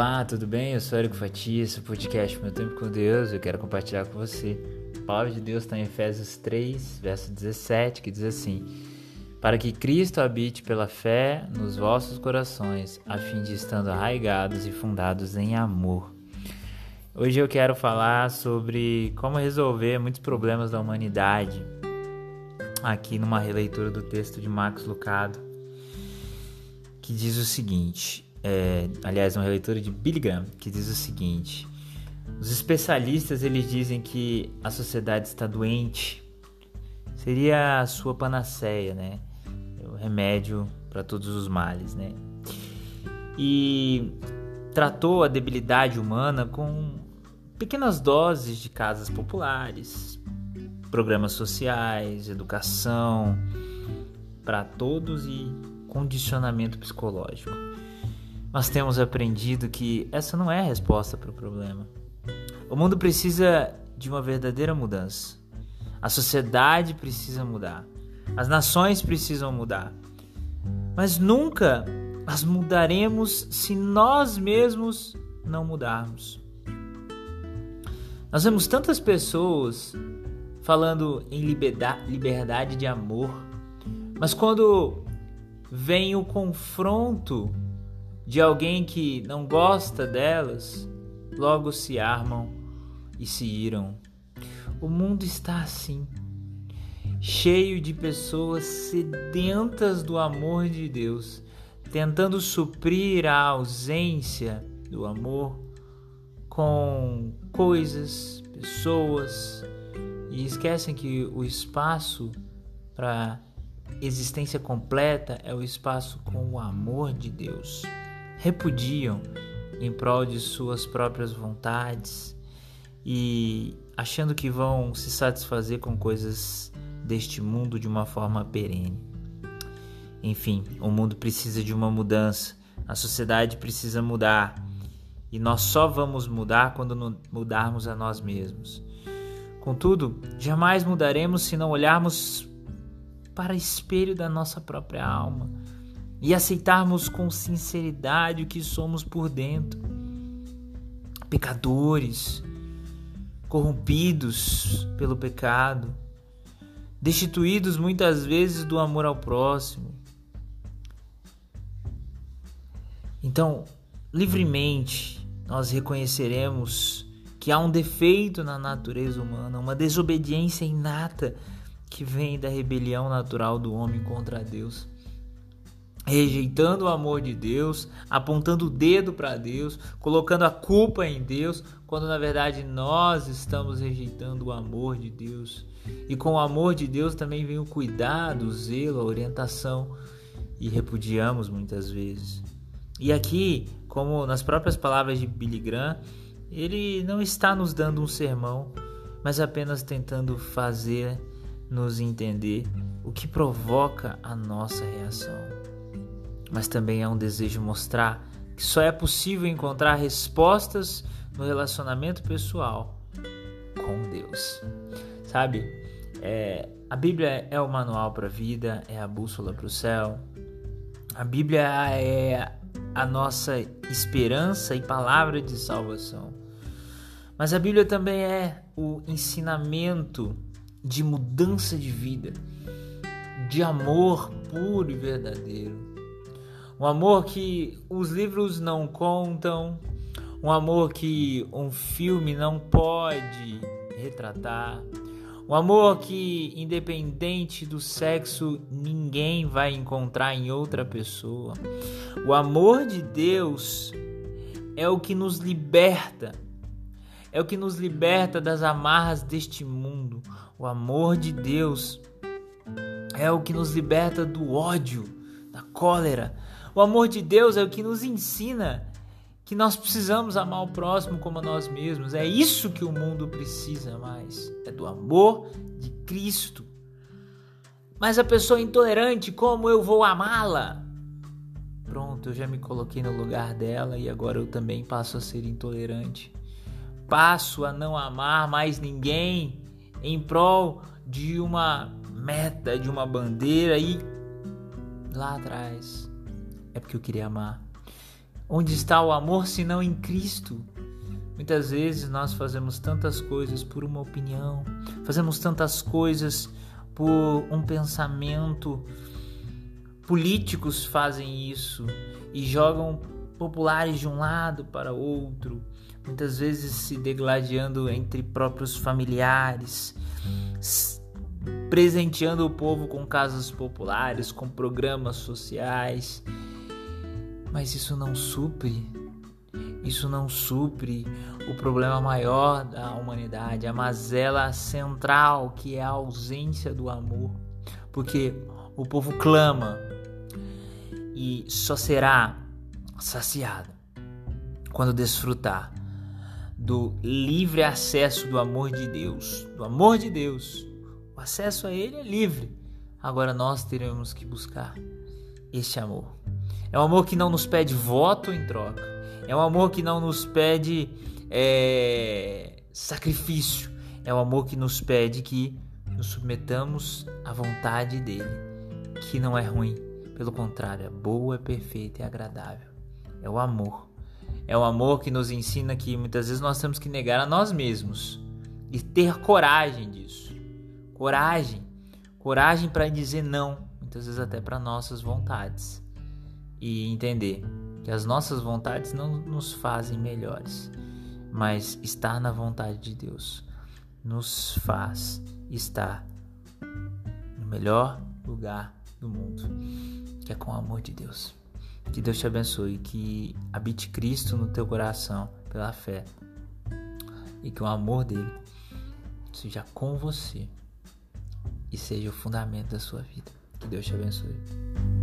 Olá, tudo bem? Eu sou Érico Fatia, esse podcast Meu Tempo com Deus. Eu quero compartilhar com você. A palavra de Deus está em Efésios 3, verso 17, que diz assim: Para que Cristo habite pela fé nos vossos corações, a fim de estando arraigados e fundados em amor. Hoje eu quero falar sobre como resolver muitos problemas da humanidade, aqui numa releitura do texto de Marcos Lucado, que diz o seguinte: é, aliás, uma releitura de Billy Graham, que diz o seguinte: os especialistas eles dizem que a sociedade está doente, seria a sua panaceia, né? O remédio para todos os males, né? E tratou a debilidade humana com pequenas doses de casas populares, programas sociais, educação para todos e condicionamento psicológico nós temos aprendido que essa não é a resposta para o problema. O mundo precisa de uma verdadeira mudança. A sociedade precisa mudar. As nações precisam mudar. Mas nunca as mudaremos se nós mesmos não mudarmos. Nós vemos tantas pessoas falando em liberdade de amor, mas quando vem o confronto de alguém que não gosta delas, logo se armam e se iram. O mundo está assim, cheio de pessoas sedentas do amor de Deus, tentando suprir a ausência do amor com coisas, pessoas e esquecem que o espaço para existência completa é o espaço com o amor de Deus repudiam em prol de suas próprias vontades e achando que vão se satisfazer com coisas deste mundo de uma forma perene. Enfim, o mundo precisa de uma mudança, a sociedade precisa mudar e nós só vamos mudar quando mudarmos a nós mesmos. Contudo, jamais mudaremos se não olharmos para o espelho da nossa própria alma e aceitarmos com sinceridade o que somos por dentro. Pecadores, corrompidos pelo pecado, destituídos muitas vezes do amor ao próximo. Então, livremente, nós reconheceremos que há um defeito na natureza humana, uma desobediência inata que vem da rebelião natural do homem contra Deus rejeitando o amor de Deus, apontando o dedo para Deus, colocando a culpa em Deus, quando na verdade nós estamos rejeitando o amor de Deus. E com o amor de Deus também vem o cuidado, o zelo, a orientação e repudiamos muitas vezes. E aqui, como nas próprias palavras de Billy Graham, ele não está nos dando um sermão, mas apenas tentando fazer nos entender o que provoca a nossa reação mas também é um desejo mostrar que só é possível encontrar respostas no relacionamento pessoal com Deus. Sabe, é, a Bíblia é o manual para a vida, é a bússola para o céu. A Bíblia é a nossa esperança e palavra de salvação. Mas a Bíblia também é o ensinamento de mudança de vida, de amor puro e verdadeiro um amor que os livros não contam, um amor que um filme não pode retratar, um amor que, independente do sexo, ninguém vai encontrar em outra pessoa. O amor de Deus é o que nos liberta, é o que nos liberta das amarras deste mundo. O amor de Deus é o que nos liberta do ódio, da cólera, o amor de Deus é o que nos ensina que nós precisamos amar o próximo como a nós mesmos. É isso que o mundo precisa mais. É do amor de Cristo. Mas a pessoa intolerante, como eu vou amá-la? Pronto, eu já me coloquei no lugar dela e agora eu também passo a ser intolerante. Passo a não amar mais ninguém em prol de uma meta, de uma bandeira e lá atrás é porque eu queria amar. Onde está o amor se não em Cristo? Muitas vezes nós fazemos tantas coisas por uma opinião, fazemos tantas coisas por um pensamento. Políticos fazem isso e jogam populares de um lado para outro, muitas vezes se degladiando entre próprios familiares, presenteando o povo com casas populares, com programas sociais. Mas isso não supre, isso não supre o problema maior da humanidade, a mazela central que é a ausência do amor. Porque o povo clama e só será saciado quando desfrutar do livre acesso do amor de Deus, do amor de Deus. O acesso a ele é livre. Agora nós teremos que buscar este amor. É um amor que não nos pede voto em troca. É um amor que não nos pede é, sacrifício. É um amor que nos pede que nos submetamos à vontade dele, que não é ruim, pelo contrário, é boa, é perfeita e agradável. É o amor. É o amor que nos ensina que muitas vezes nós temos que negar a nós mesmos e ter coragem disso. Coragem. Coragem para dizer não, muitas vezes até para nossas vontades. E entender que as nossas vontades não nos fazem melhores, mas estar na vontade de Deus nos faz estar no melhor lugar do mundo, que é com o amor de Deus. Que Deus te abençoe, que habite Cristo no teu coração pela fé e que o amor dele seja com você e seja o fundamento da sua vida. Que Deus te abençoe.